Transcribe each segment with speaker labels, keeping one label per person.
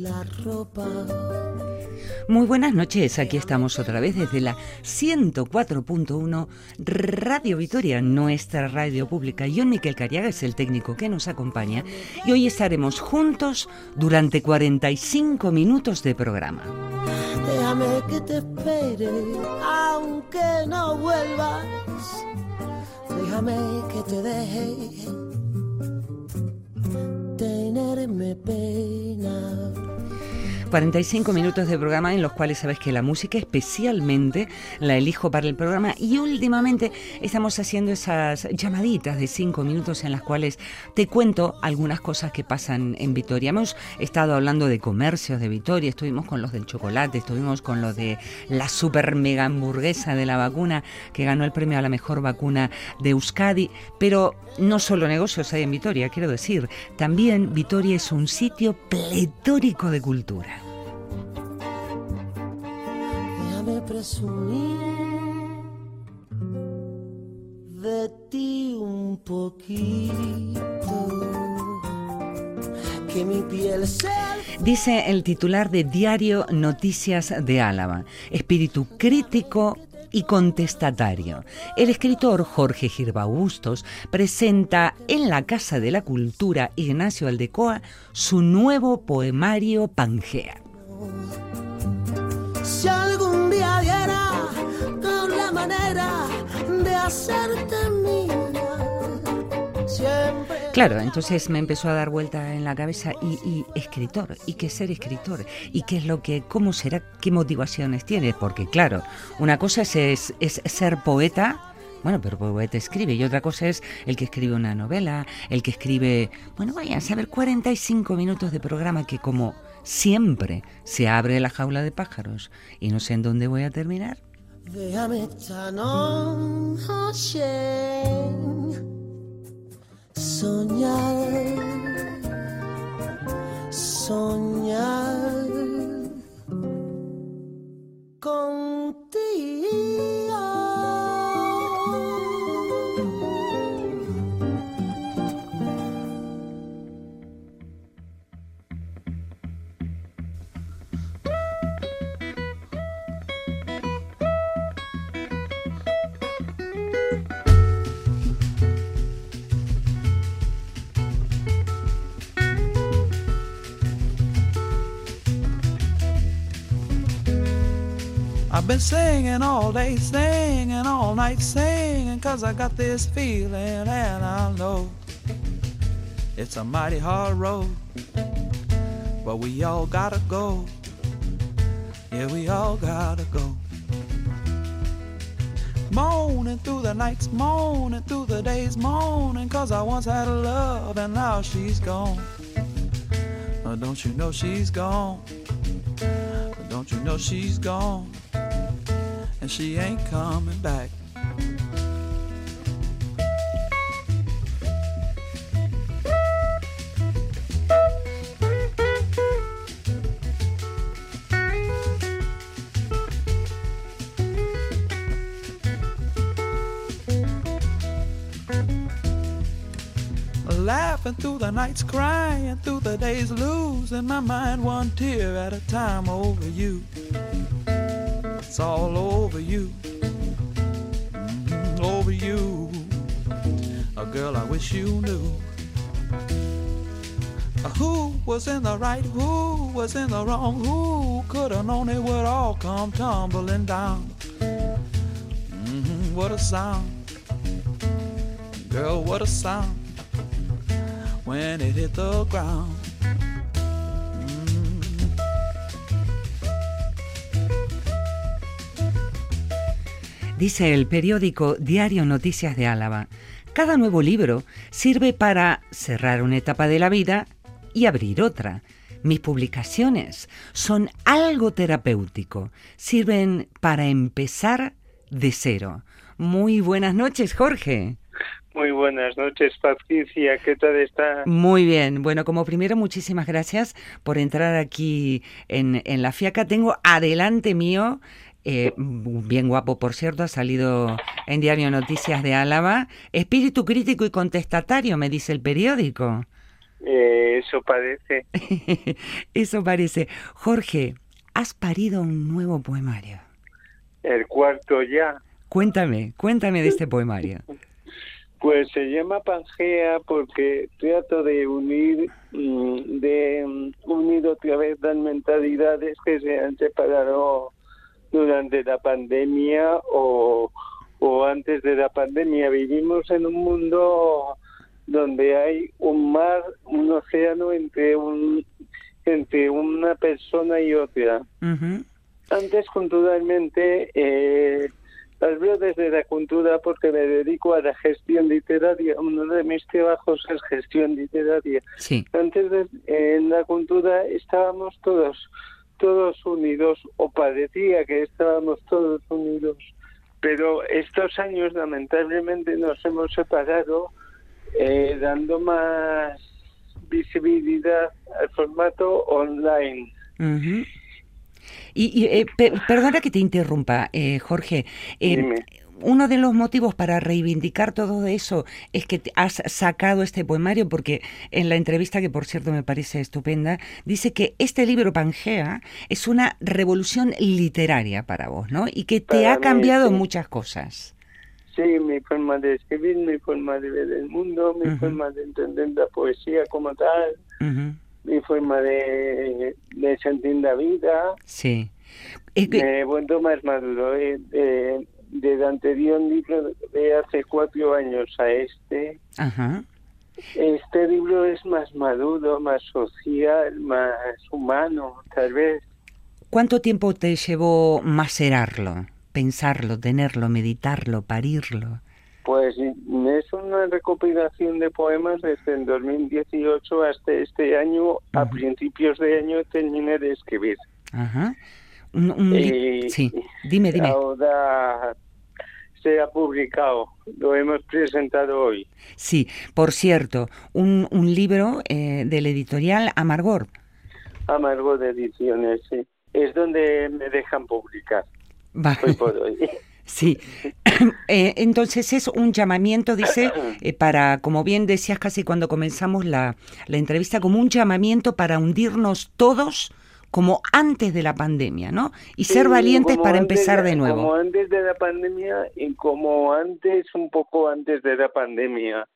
Speaker 1: la ropa.
Speaker 2: Muy buenas noches, aquí estamos otra vez desde la 104.1 Radio Vitoria, nuestra radio pública. John Miquel Cariaga es el técnico que nos acompaña y hoy estaremos juntos durante 45 minutos de programa.
Speaker 1: Déjame que te espere, aunque no vuelvas. Déjame que te deje tenerme pena.
Speaker 2: 45 minutos de programa en los cuales sabes que la música especialmente la elijo para el programa y últimamente estamos haciendo esas llamaditas de 5 minutos en las cuales te cuento algunas cosas que pasan en Vitoria. Hemos estado hablando de comercios de Vitoria, estuvimos con los del chocolate, estuvimos con los de la super mega hamburguesa de la vacuna que ganó el premio a la mejor vacuna de Euskadi, pero no solo negocios hay en Vitoria, quiero decir, también Vitoria es un sitio pletórico de cultura.
Speaker 1: Presumir de ti un poquito.
Speaker 2: Dice el titular de Diario Noticias de Álava, espíritu crítico y contestatario. El escritor Jorge Girbau Bustos presenta en la Casa de la Cultura Ignacio Aldecoa su nuevo poemario Pangea.
Speaker 1: Con la manera de hacerte.
Speaker 2: Claro, entonces me empezó a dar vuelta en la cabeza y, escritor, y qué ser escritor, y qué es lo que, cómo será, qué motivaciones tiene, porque claro, una cosa es, es, es ser poeta, bueno, pero poeta escribe, y otra cosa es el que escribe una novela, el que escribe, bueno, vaya a saber 45 minutos de programa que como siempre se abre la jaula de pájaros y no sé en dónde voy a terminar.
Speaker 1: Soñar, soñar
Speaker 3: I've been singing all day, singing all night, singing cause I got this feeling and I know it's a mighty hard road, but we all gotta go. Yeah, we all gotta go. Moaning through the nights, moaning through the days, moaning cause I once had a love and now she's gone. Oh, don't you know she's gone? Don't you know she's gone? And she ain't coming back. Laughing through the nights, crying through the days, losing my mind one tear at a time over you. It's all over you, Mhm, over you. A girl I wish you knew. Who was in the right? Who was in the wrong? Who could have known it would all come tumbling down? Mhm, What a sound, girl, what a sound when it hit the ground.
Speaker 2: Dice el periódico Diario Noticias de Álava, cada nuevo libro sirve para cerrar una etapa de la vida y abrir otra. mis publicaciones son algo terapéutico. Sirven para empezar de cero. Muy buenas noches, Jorge.
Speaker 4: Muy buenas noches, Patricia. ¿Qué tal está?
Speaker 2: Muy bien. Bueno, como primero, muchísimas gracias por entrar aquí en, en la FIACA. Tengo adelante mío, eh, bien guapo por cierto, ha salido en Diario Noticias de Álava, espíritu crítico y contestatario, me dice el periódico.
Speaker 4: Eh, eso parece.
Speaker 2: eso parece. Jorge, has parido un nuevo poemario.
Speaker 4: El cuarto ya.
Speaker 2: Cuéntame, cuéntame de este poemario.
Speaker 4: Pues se llama Pangea porque trato de unir, mm, de mm, unir otra vez las mentalidades que se han separado durante la pandemia o, o antes de la pandemia. Vivimos en un mundo donde hay un mar, un océano entre un entre una persona y otra. Antes, culturalmente, eh, las veo desde la cultura porque me dedico a la gestión literaria. Uno de mis trabajos es gestión literaria.
Speaker 2: Sí.
Speaker 4: Antes de, en la cultura estábamos todos, todos unidos, o parecía que estábamos todos unidos. Pero estos años lamentablemente nos hemos separado, eh, dando más visibilidad al formato online.
Speaker 2: Y, eh, perdona que te interrumpa, eh, Jorge. Eh, uno de los motivos para reivindicar todo eso es que has sacado este poemario porque en la entrevista, que por cierto me parece estupenda, dice que este libro Pangea es una revolución literaria para vos, ¿no? Y que te ha cambiado muchas cosas.
Speaker 4: Sí, mi forma de escribir, mi forma de ver el mundo, mi forma de entender la poesía como tal mi forma de, de sentir la vida.
Speaker 2: Sí.
Speaker 4: Me he vuelto más maduro. Eh, de, de anterior libro de hace cuatro años a este.
Speaker 2: Ajá.
Speaker 4: Este libro es más maduro, más social, más humano, tal vez.
Speaker 2: ¿Cuánto tiempo te llevó macerarlo, pensarlo, tenerlo, meditarlo, parirlo?
Speaker 4: Pues es una recopilación de poemas desde el 2018 hasta este año. A principios de año terminé de escribir.
Speaker 2: Ajá. Sí, dime, dime.
Speaker 4: Ahora se ha publicado, lo hemos presentado hoy.
Speaker 2: Sí, por cierto, un, un libro eh, del editorial Amargor.
Speaker 4: Amargor de Ediciones, sí. Es donde me dejan publicar.
Speaker 2: Va.
Speaker 4: Hoy por hoy.
Speaker 2: Sí, eh, entonces es un llamamiento, dice, eh, para, como bien decías casi cuando comenzamos la, la entrevista, como un llamamiento para hundirnos todos como antes de la pandemia, ¿no? Y ser valientes para empezar de, nuevo.
Speaker 4: Como antes de la pandemia y como antes, un poco antes de la pandemia.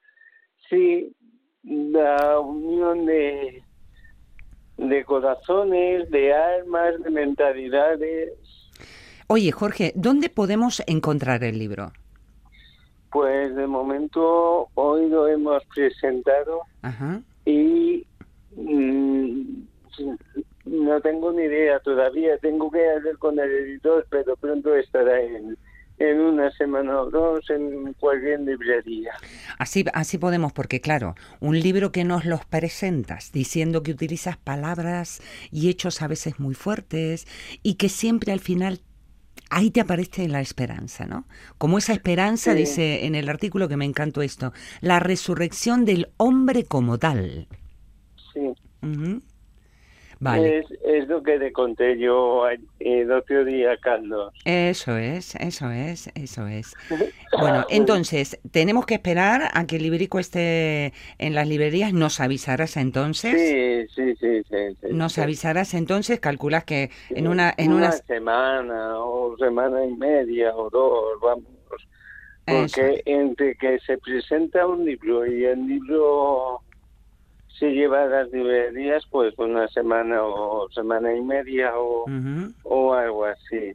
Speaker 4: Sí, la unión de, de corazones, de almas, de mentalidades,
Speaker 2: Oye, Jorge, ¿dónde podemos encontrar el libro?
Speaker 4: Pues de momento hoy lo hemos presentado y mm, no tengo ni idea todavía. Tengo que hablar con el editor, pero pronto estará en, en una semana o dos en cualquier librería.
Speaker 2: Así, así podemos, porque claro, un libro que nos los presentas diciendo que utilizas palabras y hechos a veces muy fuertes y que siempre al final ahí te aparece la esperanza, ¿no? Como esa esperanza, dice en el artículo que me encantó esto, la resurrección del hombre como tal.
Speaker 4: Sí. Es, es, lo que te conté yo el otro día, Carlos.
Speaker 2: Eso es, eso es, eso es. Bueno, entonces, tenemos que esperar a que el librico esté en las librerías. ¿Nos avisarás entonces?
Speaker 4: Sí, sí, sí. sí,
Speaker 2: ¿Nos avisarás entonces? ¿Calculas que en una... En
Speaker 4: una, semana o semana y media o dos, vamos. Porque entre que se presenta un libro y el libro si lleva las librerías, pues una semana o semana y media o, o algo así.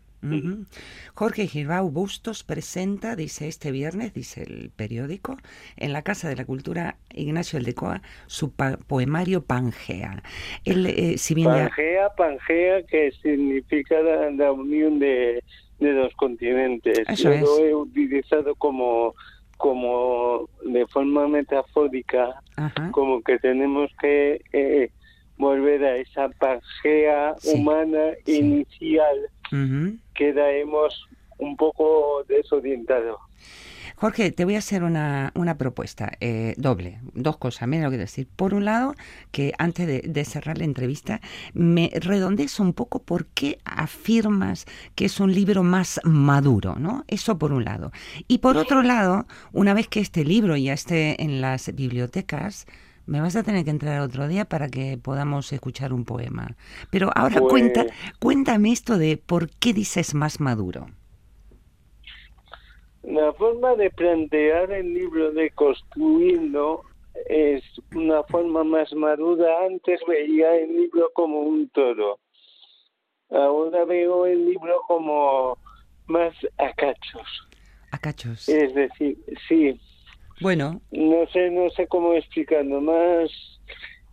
Speaker 2: Jorge Girbau Bustos presenta, dice este viernes, dice el periódico, en la Casa de la Cultura Ignacio Eldecoa, su poemario Pangea.
Speaker 4: El, eh, si Pangea, Pangea, que significa la, unión de, de los continentes. Yo lo he utilizado como como de forma metafórica, como que tenemos que eh, volver a esa pangea
Speaker 2: Sí,
Speaker 4: humana
Speaker 2: sí.
Speaker 4: inicial
Speaker 2: Ujú.
Speaker 4: que la hemos un poco desorientado.
Speaker 2: Jorge, te voy a hacer una, una propuesta eh, doble, dos cosas, mira lo que decir. Por un lado, que antes de, de cerrar la entrevista, me redondees un poco por qué afirmas que es un libro más maduro, ¿no? Eso por un lado. Y por otro lado, una vez que este libro ya esté en las bibliotecas, me vas a tener que entrar otro día para que podamos escuchar un poema. Pero ahora
Speaker 4: Pues-
Speaker 2: cuenta, cuéntame esto de por qué dices más maduro.
Speaker 4: La forma de plantear el libro, de construirlo, es una forma más madura. Antes veía el libro como un toro. Ahora veo el libro como más a cachos.
Speaker 2: A cachos.
Speaker 4: Es decir, sí,
Speaker 2: Bueno,
Speaker 4: no sé, no sé cómo explicarlo, más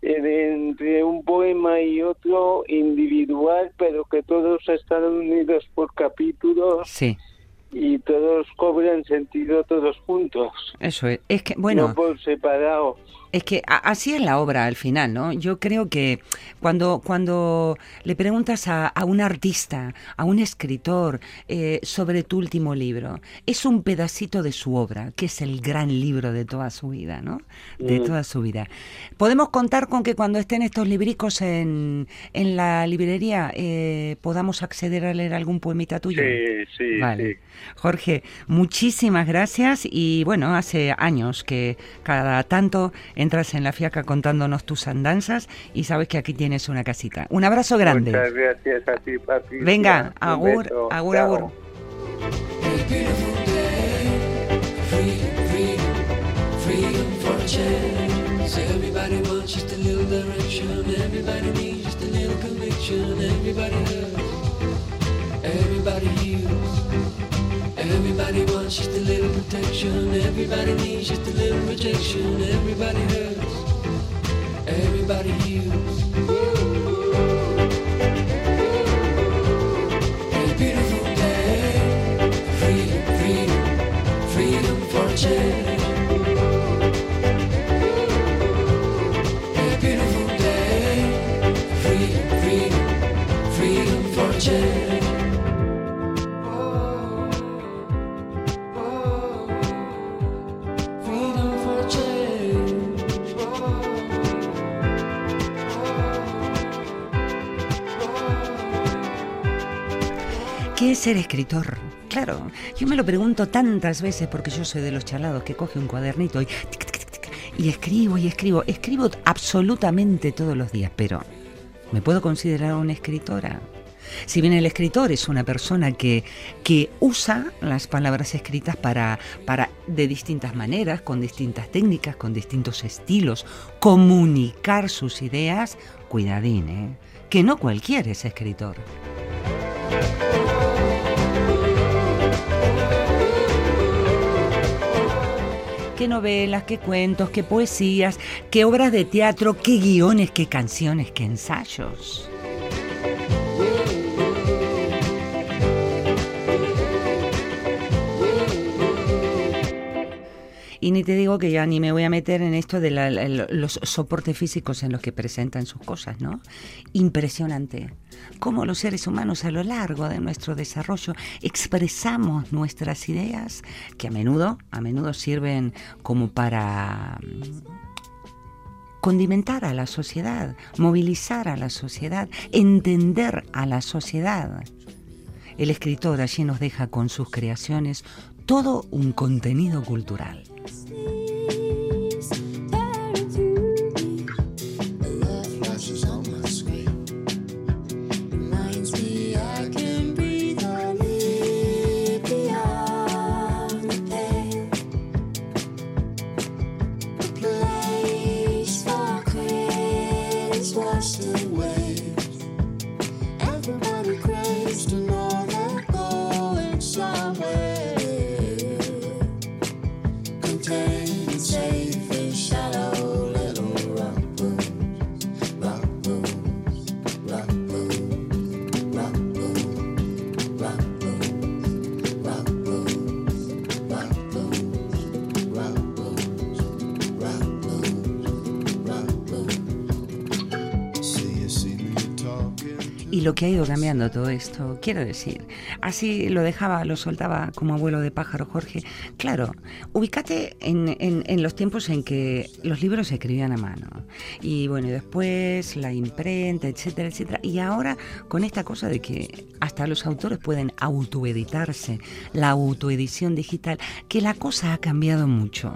Speaker 4: eh, entre un poema y otro individual, pero que todos están unidos por capítulos
Speaker 2: sí.
Speaker 4: Y todos cobran sentido todos juntos,
Speaker 2: Eso es. Es que, bueno,
Speaker 4: no por separado.
Speaker 2: Es que así es la obra al final, ¿no? Yo creo que cuando, cuando le preguntas a, a un artista, a un escritor eh, sobre tu último libro, es un pedacito de su obra, que es el gran libro de toda su vida, ¿no? De
Speaker 4: Mm.
Speaker 2: toda su vida. Podemos contar con que cuando estén estos libricos en, en la librería eh, podamos acceder a leer algún poemita tuyo.
Speaker 4: sí,
Speaker 2: Vale. Jorge, muchísimas gracias y bueno, hace años que cada tanto entras en la fiaca contándonos tus andanzas y sabes que aquí tienes una casita. Un abrazo grande.
Speaker 4: Muchas gracias a ti, Patricia.
Speaker 2: Venga, agur,
Speaker 4: beso.
Speaker 2: agur,
Speaker 4: Chao.
Speaker 2: agur.
Speaker 5: Freedom, freedom, freedom for a chance. Everybody wants just a little direction. Everybody needs just a little conviction. Everybody hurts. Everybody heals. Everybody wants just a little protection. Everybody needs just a little rejection. Everybody hurts. Everybody heals. A beautiful day. Freedom, freedom, freedom for a change. A beautiful day. Freedom, freedom, freedom for a change.
Speaker 2: ¿Qué es ser escritor? Claro, yo me lo pregunto tantas veces porque yo soy de los chalados que coge un cuadernito y, tic, tic, tic, y escribo y escribo. Escribo absolutamente todos los días, pero ¿me puedo considerar una escritora? Si bien el escritor es una persona que, que usa las palabras escritas para, para, de distintas maneras, con distintas técnicas, con distintos estilos, comunicar sus ideas, cuidadín, ¿eh? que no cualquiera es escritor. Qué novelas, qué cuentos, qué poesías, qué obras de teatro, qué guiones, qué canciones, qué ensayos. Y ni te digo que ya ni me voy a meter en esto de los soportes físicos en los que presentan sus cosas, ¿no? Impresionante. Cómo los seres humanos a lo largo de nuestro desarrollo expresamos nuestras ideas que a menudo, a menudo sirven como para condimentar a la sociedad, movilizar a la sociedad, entender a la sociedad. El escritor allí nos deja con sus creaciones todo un contenido cultural. Lo que ha ido cambiando todo esto, quiero decir, así lo dejaba, lo soltaba como abuelo de pájaro Jorge. Claro, ubícate en, en- los tiempos en que los libros se escribían a mano. Y bueno, después la imprenta, etcétera, etcétera. Y ahora con esta cosa de que hasta los autores pueden autoeditarse, la autoedición digital, que la cosa ha cambiado mucho.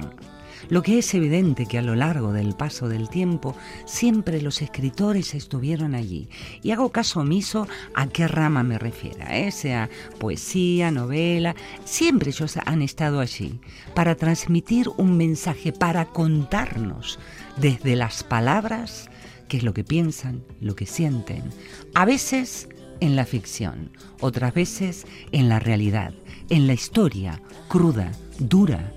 Speaker 2: Lo que es evidente que a lo largo del paso del tiempo siempre los escritores estuvieron allí. Y hago caso omiso a qué rama me refiera, ¿eh? sea poesía, novela, siempre ellos han estado allí para transmitir un mensaje, para contarnos desde las palabras qué es lo que piensan, lo que sienten. A veces en la ficción, otras veces en la realidad, en la historia cruda, dura,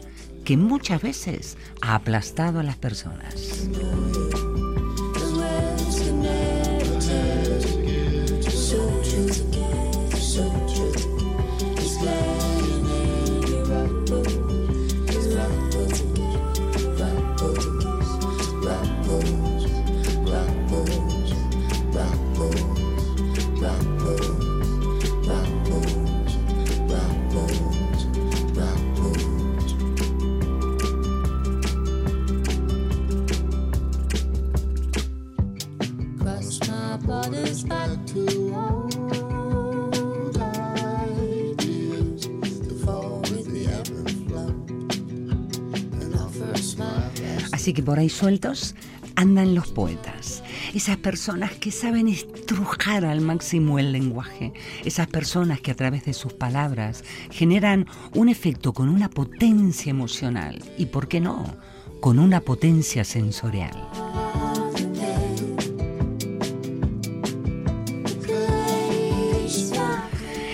Speaker 2: que muchas veces ha aplastado a las personas. Así que por ahí sueltos andan los poetas, esas personas que saben estrujar al máximo el lenguaje, esas personas que a través de sus palabras generan un efecto con una potencia emocional y, ¿por qué no?, con una potencia sensorial.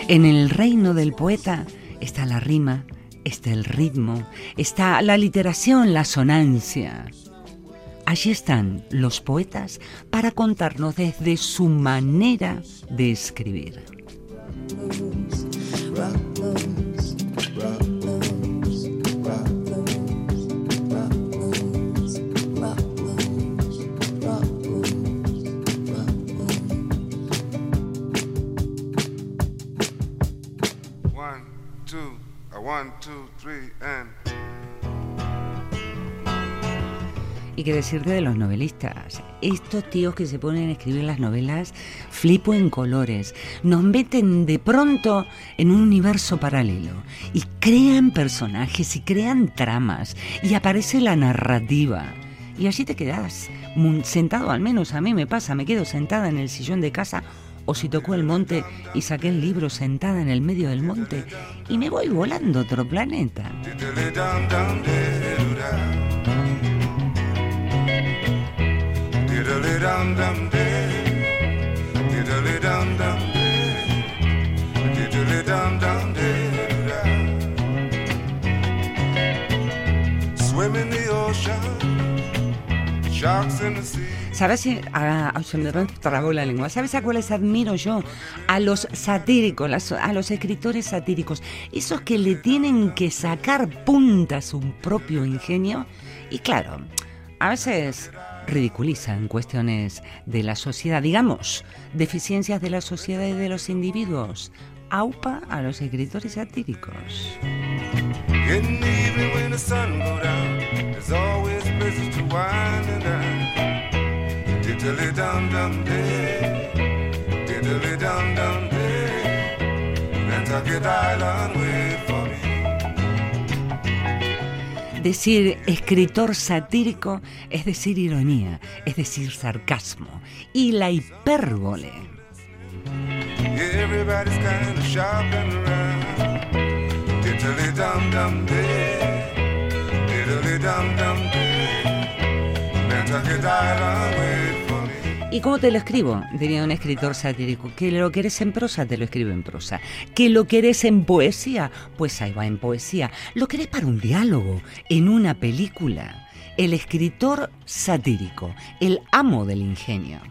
Speaker 2: En el reino del poeta está la rima, está el ritmo, está la literación, la sonancia. Allí están los poetas para contarnos desde su manera de escribir. Y qué decirte de los novelistas. Estos tíos que se ponen a escribir las novelas, flipo en colores. Nos meten de pronto en un universo paralelo. Y crean personajes y crean tramas. Y aparece la narrativa. Y allí te quedas sentado, al menos a mí me pasa, me quedo sentada en el sillón de casa. O si tocó el monte y saqué el libro sentada en el medio del monte y me voy volando a otro planeta.
Speaker 6: Swim in the ocean, sharks in the sea.
Speaker 2: ¿Sabes a, a- trabó la lengua? ¿Sabes a cuáles admiro yo? A los satíricos, a los escritores satíricos, esos que le tienen que sacar punta a su propio ingenio y claro, a veces ridiculizan cuestiones de la sociedad, digamos, deficiencias de la sociedad y de los individuos. Aupa a los escritores satíricos.
Speaker 6: To wind and. Diddly dum dum day, diddly dum dum day. Nantucket Island wait for me.
Speaker 2: Decir escritor satírico es decir ironía, es decir sarcasmo y la hipérbole. ¿Y cómo te lo escribo? Diría un escritor satírico. Que lo querés en prosa, te lo escribo en prosa. Que lo querés en poesía, pues ahí va en poesía. Lo querés para un diálogo, en una película. El escritor satírico, el amo del ingenio.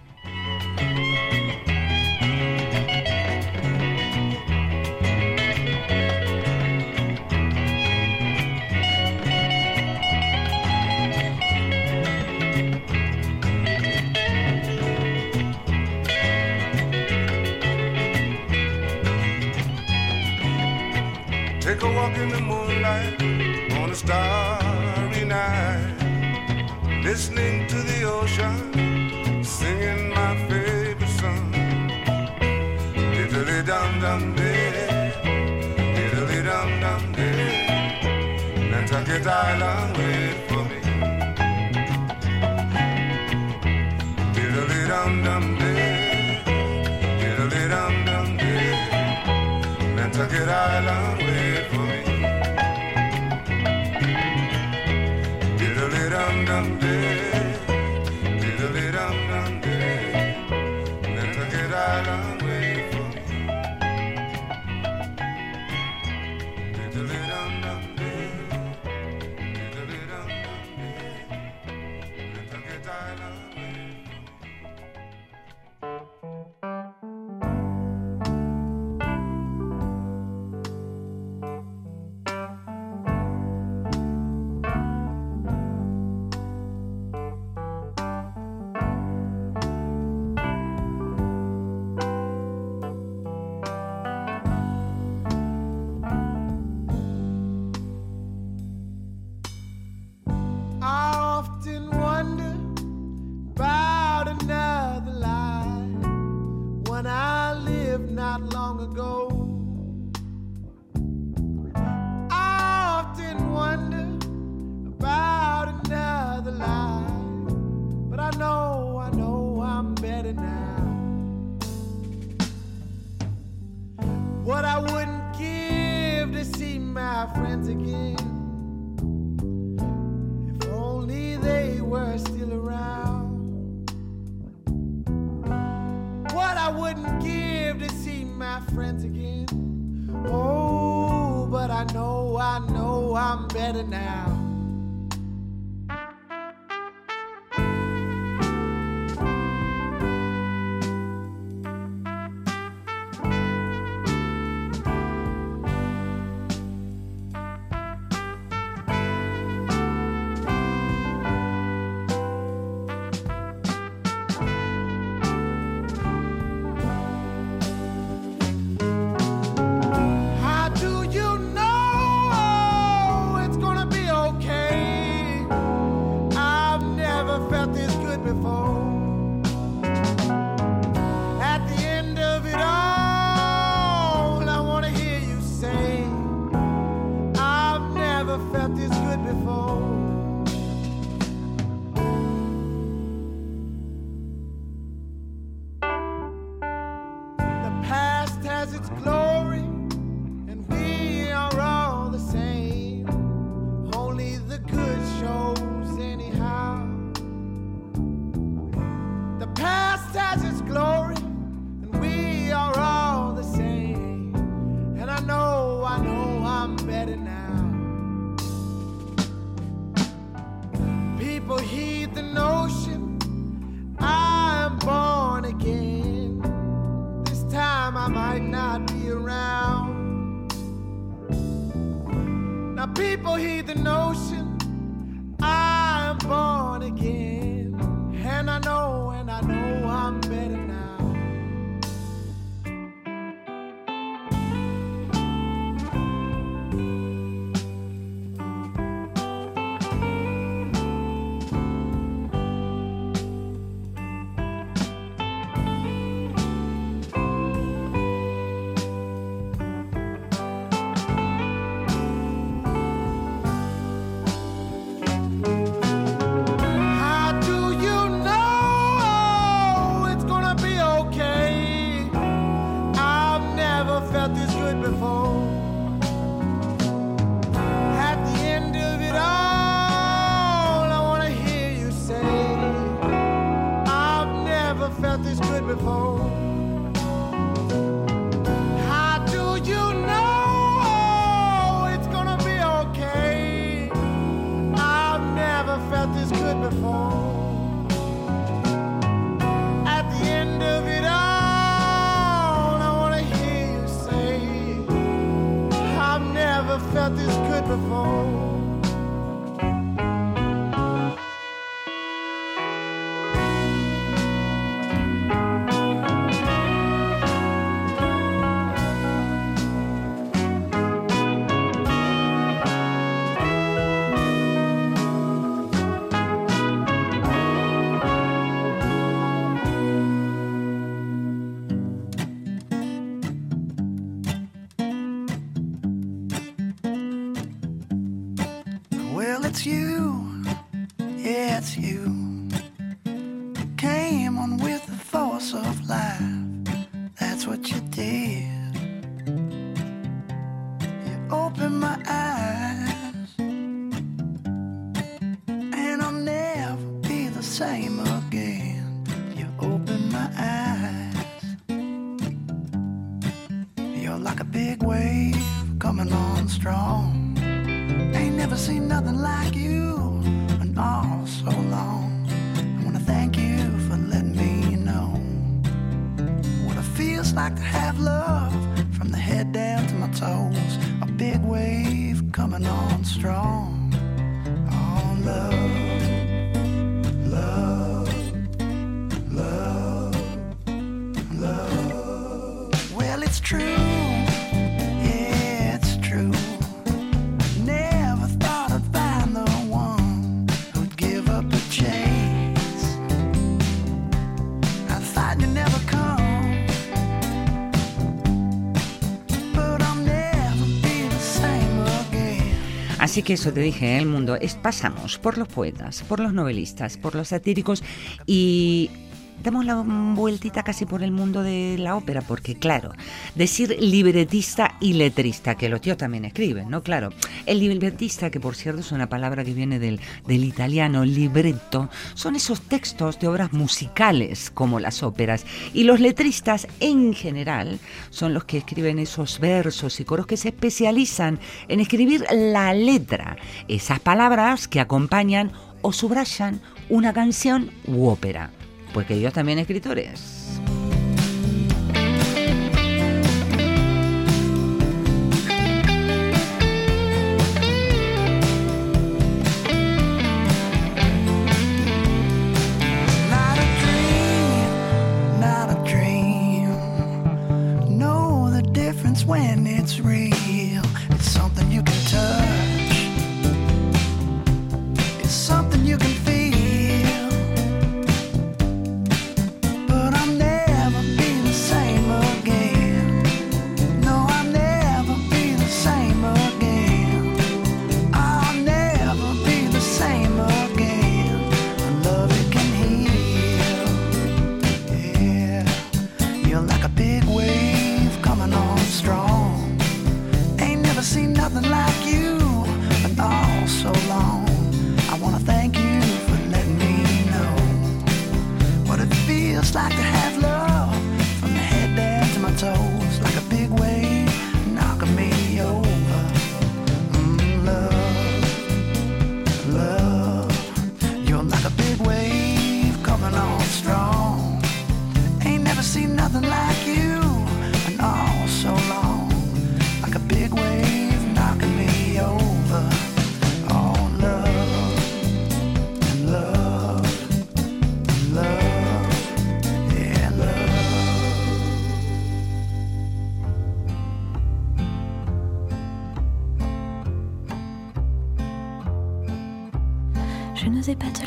Speaker 2: Así que eso te dije, ¿eh? el mundo es pasamos por los poetas, por los novelistas, por los satíricos y damos la vueltita casi por el mundo de la ópera, porque claro, decir libretista y letrista, que los tíos también escriben, ¿no? Claro, el libretista, que por cierto es una palabra que viene del, del italiano libretto, son esos textos de obras musicales como las óperas, y los letristas en general son los que escriben esos versos y coros que se especializan en escribir la letra, esas palabras que acompañan o subrayan una canción u ópera. Pues que ellos también escritores.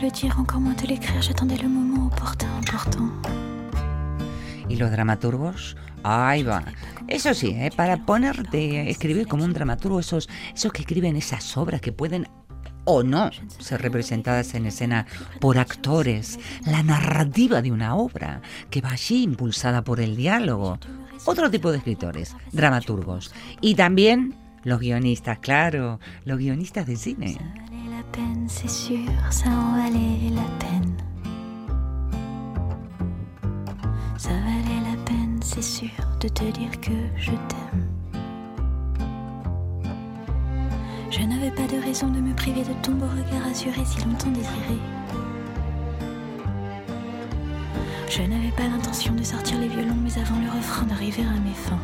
Speaker 7: Le dire, encore moins te l'écrire. J'attendais le moment opportun, important.
Speaker 2: Y los dramaturgos, ahí va. Eso sí, ¿eh? para ponerte escribir como un dramaturgo, esos, esos que escriben esas obras que pueden o no ser representadas en escena por actores, la narrativa de una obra que va allí impulsada por el diálogo. Otro tipo de escritores, dramaturgos. Y también los guionistas, claro, los guionistas de cine.
Speaker 7: La peine, c'est sûr, ça en valait la peine. Ça valait la peine, c'est sûr, de te dire que je t'aime. Je n'avais pas de raison de me priver de ton beau regard assuré si longtemps désiré. Je n'avais pas l'intention de sortir les violons, mais avant le refrain d'arriver à mes fins.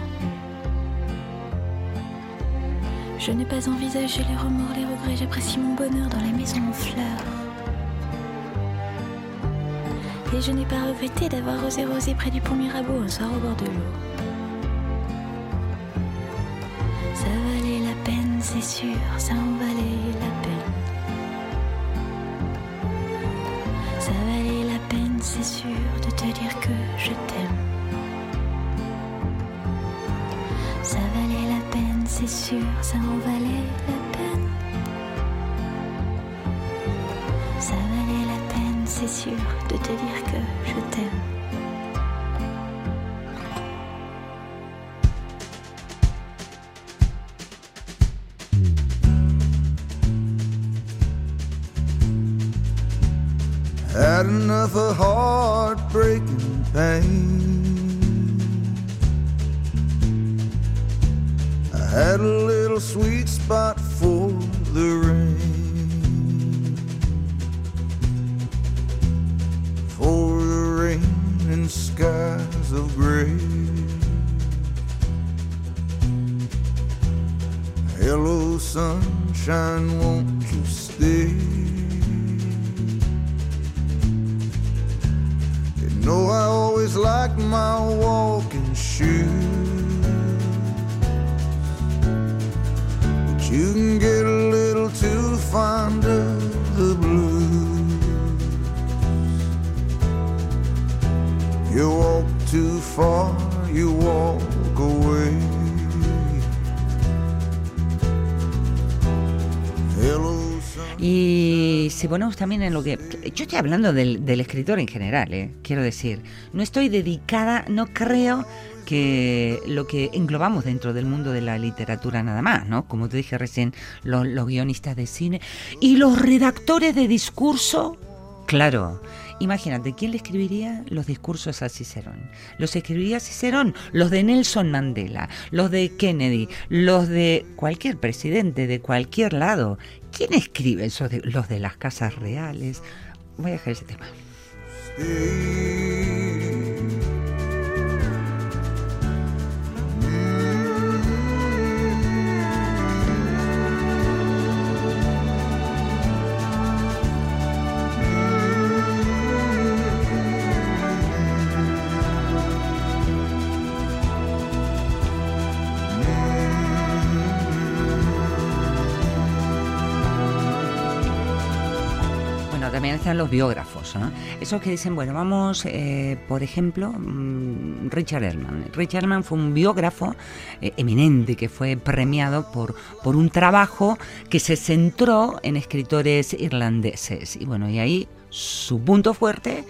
Speaker 7: Je n'ai pas envisagé les remords, les regrets, j'apprécie mon bonheur dans la maison en fleurs. Et je n'ai pas regretté d'avoir osé roser près du pont Mirabeau un soir au bord de l'eau. Ça valait la peine, c'est sûr, ça en valait la peine. Ça valait la peine, c'est sûr, de te dire que je t'aime. C'est sûr, ça en valait la peine? Ça valait la peine, c'est sûr, de te dire que je t'aime.
Speaker 8: Like my walking shoes, but you can get a little too fond of the blues. You walk too far, you walk away. Hello,
Speaker 2: Y si ponemos también en lo que... Yo estoy hablando del, escritor en general, ¿eh? quiero decir. No estoy dedicada, no creo que lo que englobamos dentro del mundo de la literatura nada más, ¿no? Como te dije recién, los, los guionistas de cine y los redactores de discurso, claro. Imagínate, ¿quién le escribiría los discursos a Cicerón? Los escribiría Cicerón, los de Nelson Mandela, los de Kennedy, los de cualquier presidente de cualquier lado. ¿Quién escribe esos de, los de las casas reales? Voy a dejar ese tema. También están los biógrafos, ¿no? Esos que dicen, bueno, vamos, eh, por ejemplo, mm, Richard Ellman. Richard Ellman fue un biógrafo eh, eminente que fue premiado por, por un trabajo que se centró en escritores irlandeses. Y bueno, y ahí su punto fuerte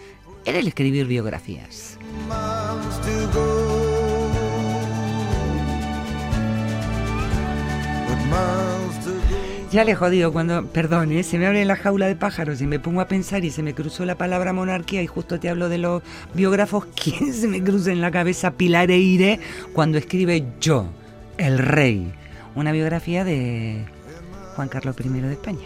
Speaker 2: era el escribir biografías. Ya le jodido cuando, perdón, ¿eh? se me abre la jaula de pájaros y me pongo a pensar y se me cruzó la palabra monarquía y justo te hablo de los biógrafos, ¿quién se me cruza en la cabeza Pilar Eire cuando escribe Yo, el rey? Una biografía de Juan Carlos I de España.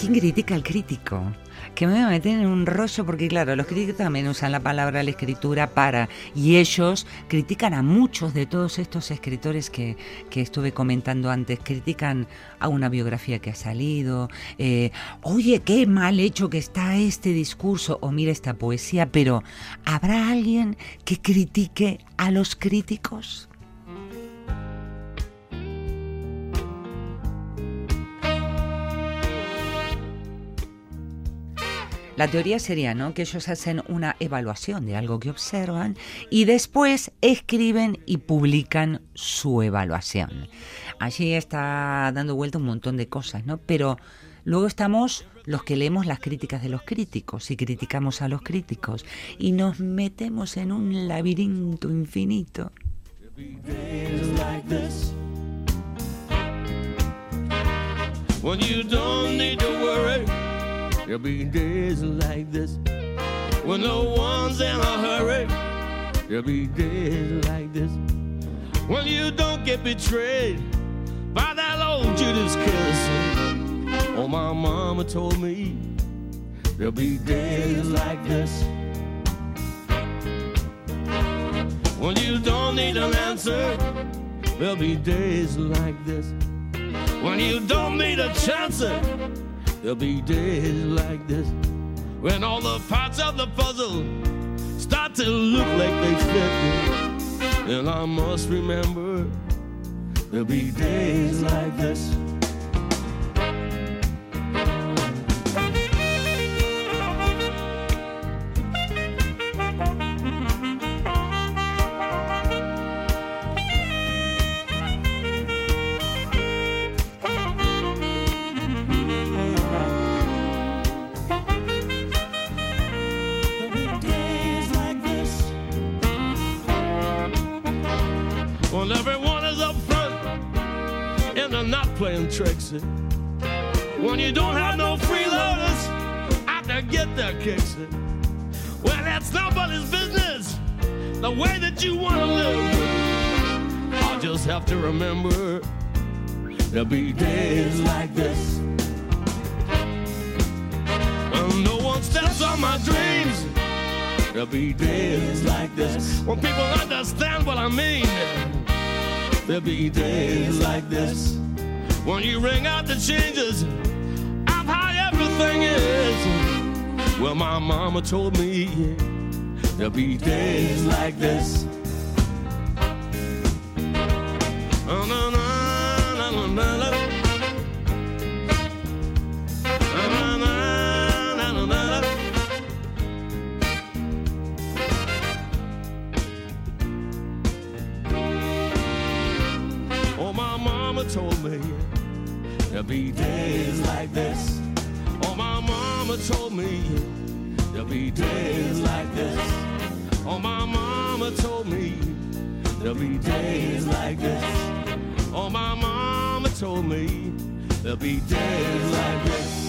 Speaker 2: ¿Quién critica al crítico? Que me voy a meter en un rollo porque claro, los críticos también usan la palabra la escritura para y ellos critican a muchos de todos estos escritores que, que estuve comentando antes, critican a una biografía que ha salido, eh, oye, qué mal hecho que está este discurso o mira esta poesía, pero ¿habrá alguien que critique a los críticos? La teoría sería ¿no? que ellos hacen una evaluación de algo que observan y después escriben y publican su evaluación. Allí está dando vuelta un montón de cosas, ¿no? Pero luego estamos los que leemos las críticas de los críticos y criticamos a los críticos y nos metemos en un laberinto infinito.
Speaker 9: when. There'll be days like this when no one's in a hurry. There'll be days like this when you don't get betrayed by that old Judas kiss. Oh, my mama told me there'll be days like this. When you don't need an answer, there'll be days like this. When you don't need a chance, there'll be days like this. When all the parts of the puzzle start to look like they fit. And I must remember, there'll be days like this. When you don't have no freeloaders out to get their kicks. Well, that's nobody's business. The way that you want to live. I'll just have to remember there'll be days like this. When no one steps on my dreams. There'll be days like this when people understand what I mean. There'll be days like this when you ring out the changes of how everything is. Well, my mama told me there'll be days like this. Told me there'll be days like this. Oh, my mama told me there'll be days like this. Oh, my mama told me there'll be days like this. Oh, my mama told me there'll be days like this.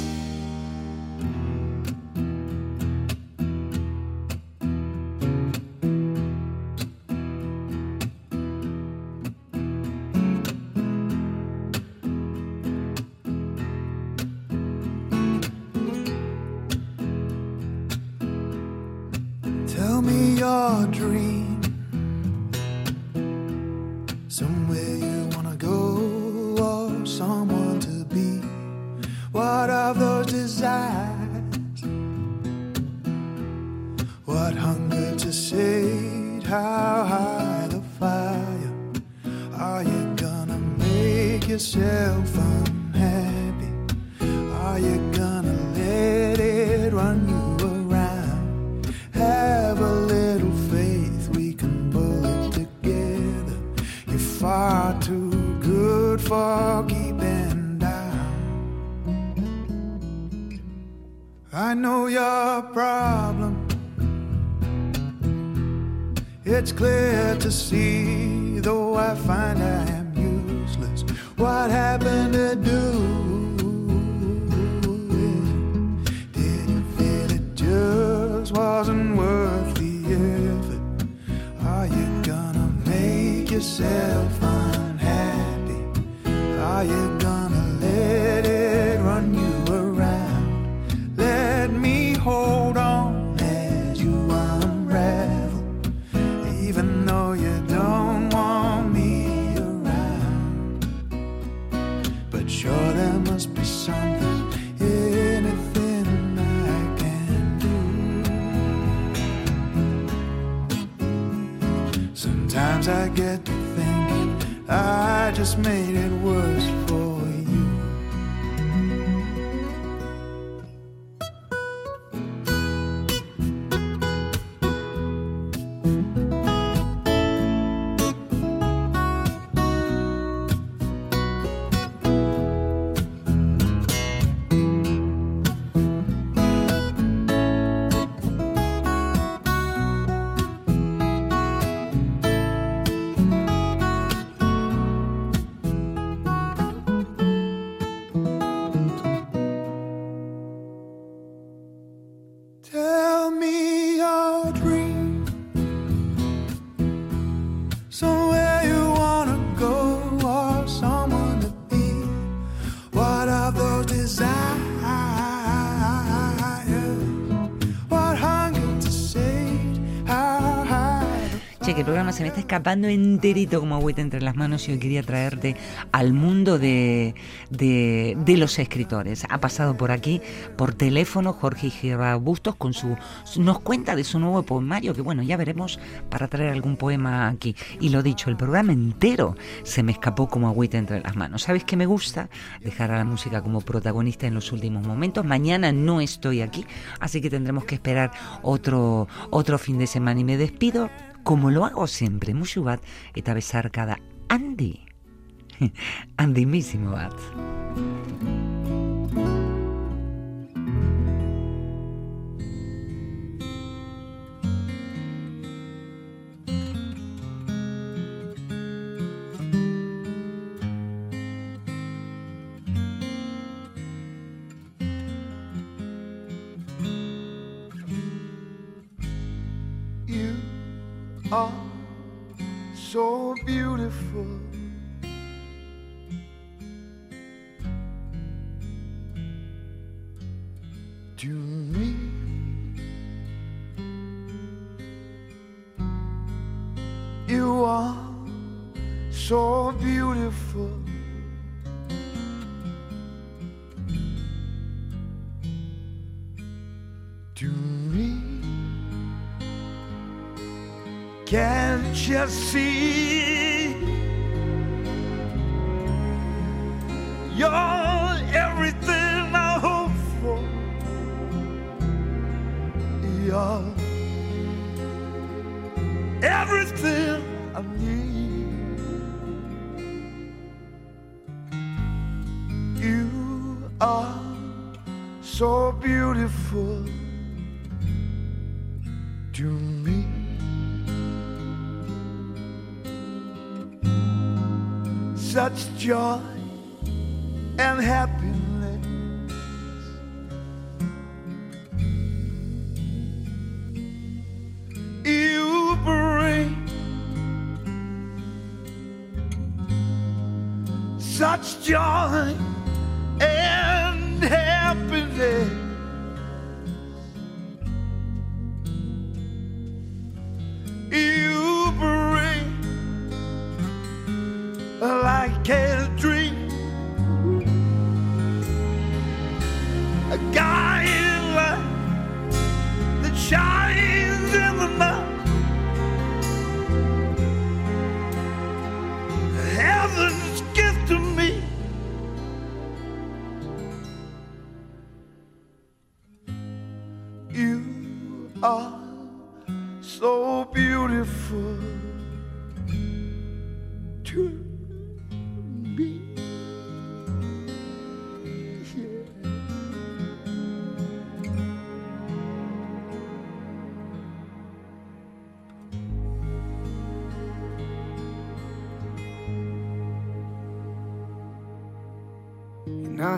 Speaker 8: I know your problem. It's clear to see, though I find I am useless. What happened to do? Did you feel it just wasn't worth the effort? Are you gonna make yourself
Speaker 2: escapando enterito como agüita entre las manos y hoy quería traerte al mundo de, de, los escritores. Ha pasado por aquí por teléfono Jorge Girra Bustos con su nos cuenta de su nuevo poemario que bueno, ya veremos para traer algún poema aquí. Y lo dicho, el programa entero se me escapó como agüita entre las manos. ¿Sabes qué me gusta? Dejar a la música como protagonista en los últimos momentos. Mañana no estoy aquí, así que tendremos que esperar otro, otro fin de semana y me despido como lo hago siempre, musu bat eta besarkada handi, handimizimo bat. Bat.
Speaker 8: Are so beautiful. To me, you are so beautiful. See?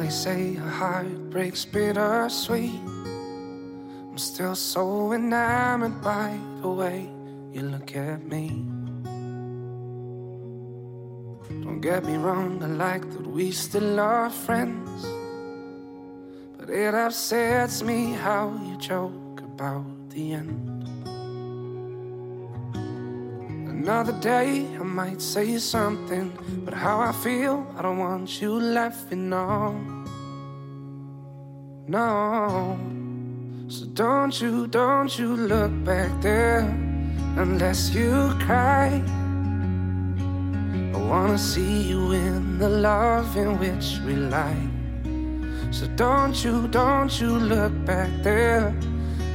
Speaker 10: They say a heart breaks bittersweet. I'm still so enamored by the way you look at me. Don't get me wrong, I like that we still are friends. But it upsets me how you joke about the end. Another day, I might say something, but how I feel, I don't want you laughing no. No. So don't you, don't you look back there unless you cry. I wanna see you in the love in which we lie. So don't you, don't you look back there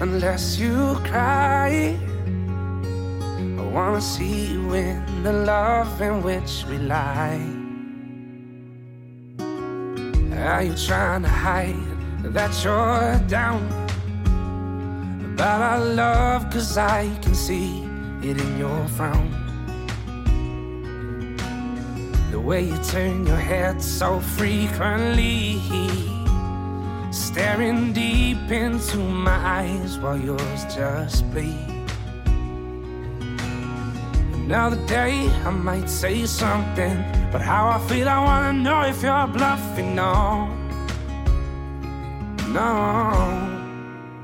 Speaker 10: unless you cry. Wanna see you in the love in which we lie. Are you trying to hide that you're down? About our love, cause I can see it in your frown. The way you turn your head so frequently, staring deep into my eyes while yours just bleed. Another day, I might say something, but how I feel, I wanna know if you're bluffing. No, no.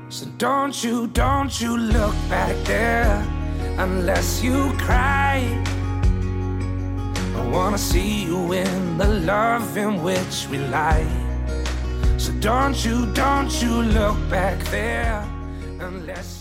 Speaker 10: So don't you, don't you look back there unless you cry. I wanna see you in the love in which we lie. So don't you, don't you look back there unless